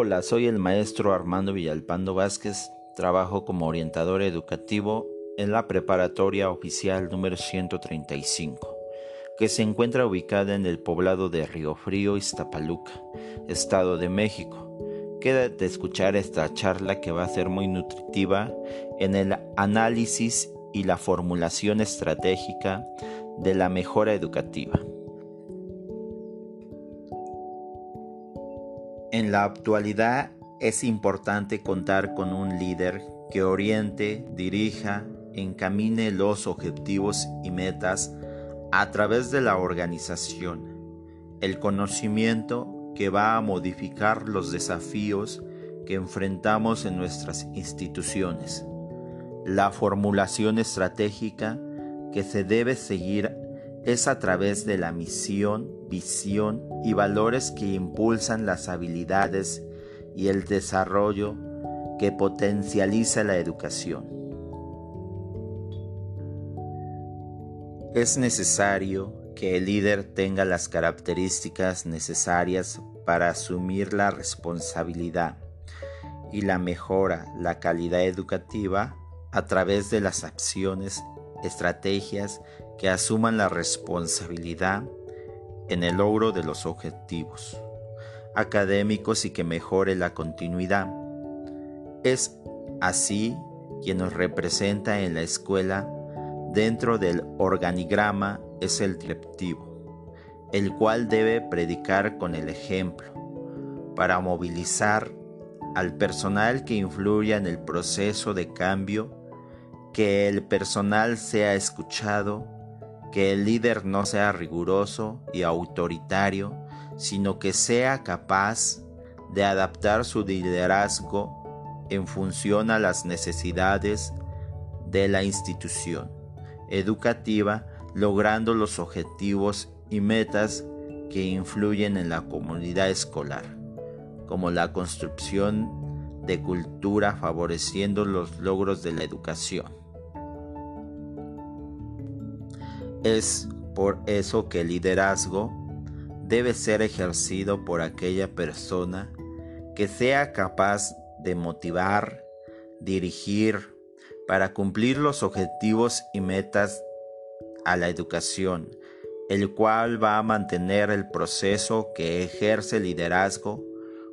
Hola, soy el maestro Armando Villalpando Vázquez, trabajo como orientador educativo en la preparatoria oficial número 135, que se encuentra ubicada en el poblado de Río Frío, Iztapaluca, Estado de México. Quédate a escuchar esta charla que va a ser muy nutritiva en el análisis y la formulación estratégica de la mejora educativa. En la actualidad es importante contar con un líder que oriente, dirija, encamine los objetivos y metas a través de la organización, el conocimiento que va a modificar los desafíos que enfrentamos en nuestras instituciones, la formulación estratégica que se debe seguir es a través de la misión, visión y valores que impulsan las habilidades y el desarrollo que potencializa la educación. Es necesario que el líder tenga las características necesarias para asumir la responsabilidad y la mejora la calidad educativa a través de las acciones, estrategias que asuman la responsabilidad en el logro de los objetivos académicos y que mejore la continuidad. Es así quien nos representa en la escuela dentro del organigrama es el directivo, el cual debe predicar con el ejemplo para movilizar al personal que influya en el proceso de cambio, que el personal sea escuchado, que el líder no sea riguroso y autoritario, sino que sea capaz de adaptar su liderazgo en función a las necesidades de la institución educativa, logrando los objetivos y metas que influyen en la comunidad escolar, como la construcción de cultura favoreciendo los logros de la educación. Es por eso que el liderazgo debe ser ejercido por aquella persona que sea capaz de motivar, dirigir, para cumplir los objetivos y metas a la educación, el cual va a mantener el proceso que ejerce liderazgo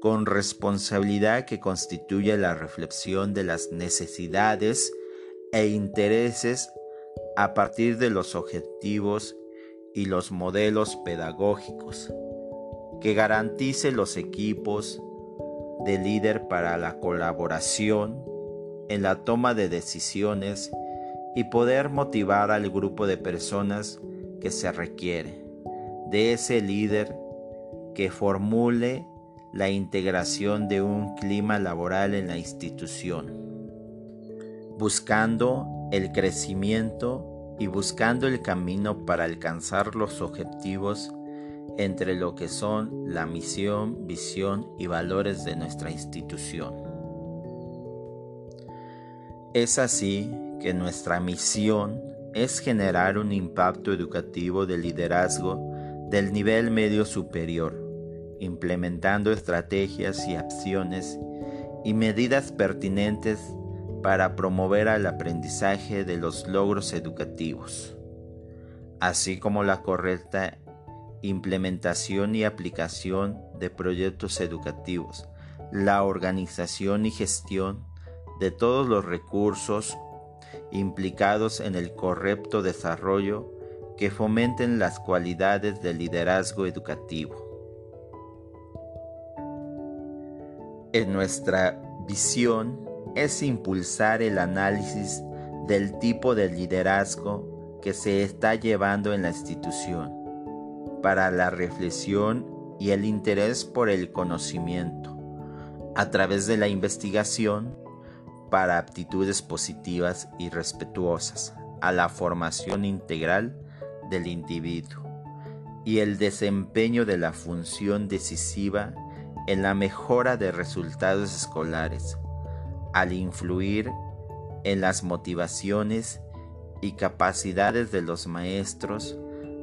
con responsabilidad que constituye la reflexión de las necesidades e intereses a partir de los objetivos y los modelos pedagógicos, que garantice los equipos de líder para la colaboración en la toma de decisiones y poder motivar al grupo de personas que se requiere, de ese líder que formule la integración de un clima laboral en la institución, buscando el crecimiento y buscando el camino para alcanzar los objetivos entre lo que son la misión, visión y valores de nuestra institución. Es así que nuestra misión es generar un impacto educativo de liderazgo del nivel medio superior, implementando estrategias y acciones y medidas pertinentes para promover el aprendizaje de los logros educativos, así como la correcta implementación y aplicación de proyectos educativos, la organización y gestión de todos los recursos implicados en el correcto desarrollo que fomenten las cualidades del liderazgo educativo. En nuestra visión es impulsar el análisis del tipo de liderazgo que se está llevando en la institución para la reflexión y el interés por el conocimiento a través de la investigación para aptitudes positivas y respetuosas a la formación integral del individuo y el desempeño de la función decisiva en la mejora de resultados escolares, al influir en las motivaciones y capacidades de los maestros,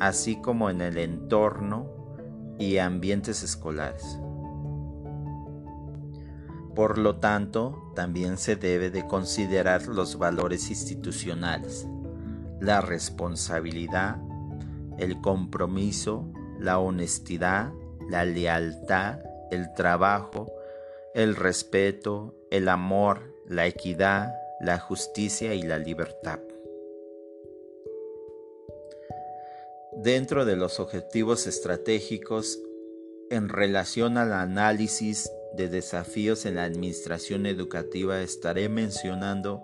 así como en el entorno y ambientes escolares. Por lo tanto, también se debe de considerar los valores institucionales, la responsabilidad, el compromiso, la honestidad, la lealtad, el trabajo, el respeto, el amor, la equidad, la justicia y la libertad. Dentro de los objetivos estratégicos en relación al análisis de desafíos en la administración educativa estaré mencionando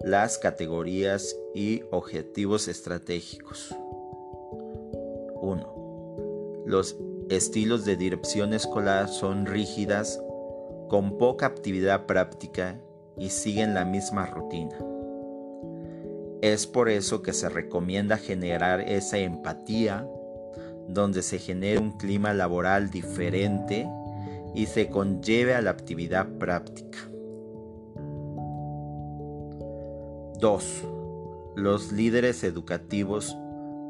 las categorías y objetivos estratégicos. 1. Los estilos de dirección escolar son rígidas, con poca actividad práctica y siguen la misma rutina. Es por eso que se recomienda generar esa empatía donde se genere un clima laboral diferente y se conlleve a la actividad práctica. 2. Los líderes educativos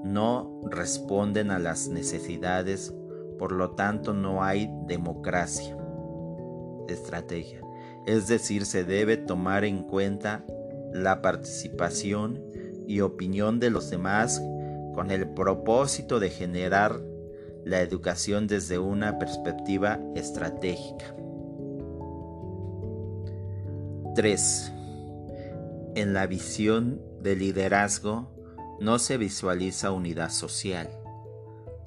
no responden a las necesidades, por lo tanto no hay democracia. Estrategia. Es decir, se debe tomar en cuenta la participación y opinión de los demás con el propósito de generar la educación desde una perspectiva estratégica. 3. En la visión de liderazgo no se visualiza unidad social,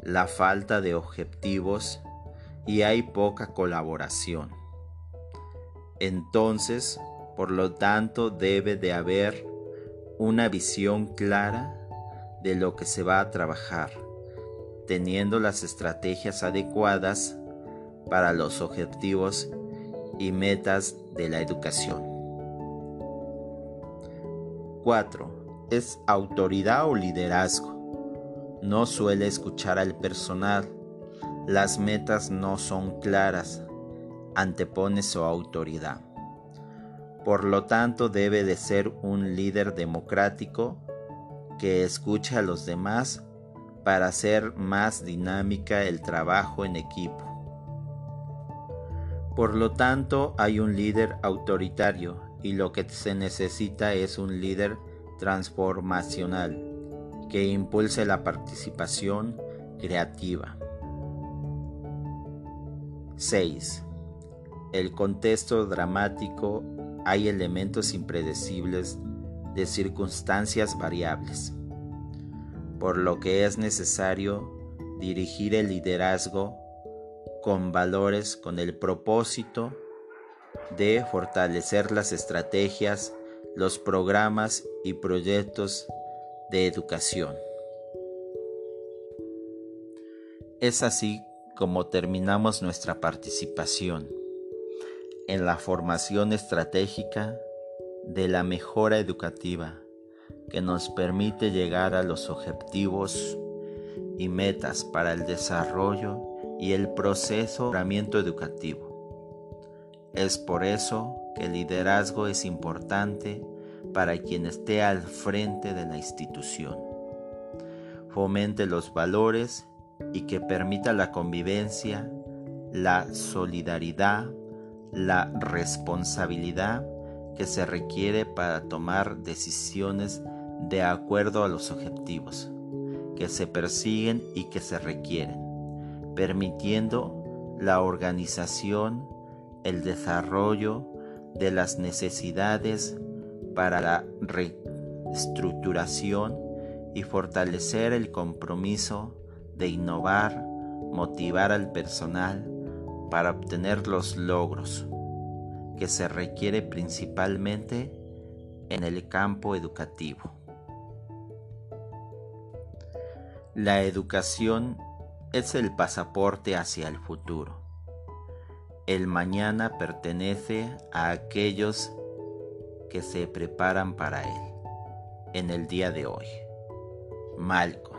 la falta de objetivos y hay poca colaboración. Entonces, por lo tanto, debe de haber una visión clara de lo que se va a trabajar, teniendo las estrategias adecuadas para los objetivos y metas de la educación. 4 es autoridad o liderazgo. No suele escuchar al personal. Las metas no son claras. Antepone su autoridad. Por lo tanto, debe de ser un líder democrático que escuche a los demás para hacer más dinámica el trabajo en equipo. Por lo tanto, hay un líder autoritario y lo que se necesita es un líder transformacional que impulse la participación creativa. 6. El contexto dramático hay elementos impredecibles de circunstancias variables, por lo que es necesario dirigir el liderazgo con valores con el propósito de fortalecer las estrategias los programas y proyectos de educación. Es así como terminamos nuestra participación en la formación estratégica de la mejora educativa que nos permite llegar a los objetivos y metas para el desarrollo y el proceso de educativo. Es por eso que el liderazgo es importante para quien esté al frente de la institución. Fomente los valores y que permita la convivencia, la solidaridad, la responsabilidad que se requiere para tomar decisiones de acuerdo a los objetivos que se persiguen y que se requieren, permitiendo la organización el desarrollo de las necesidades para la reestructuración y fortalecer el compromiso de innovar, motivar al personal para obtener los logros que se requiere principalmente en el campo educativo. La educación es el pasaporte hacia el futuro el mañana pertenece a aquellos que se preparan para él en el día de hoy. Malcolm.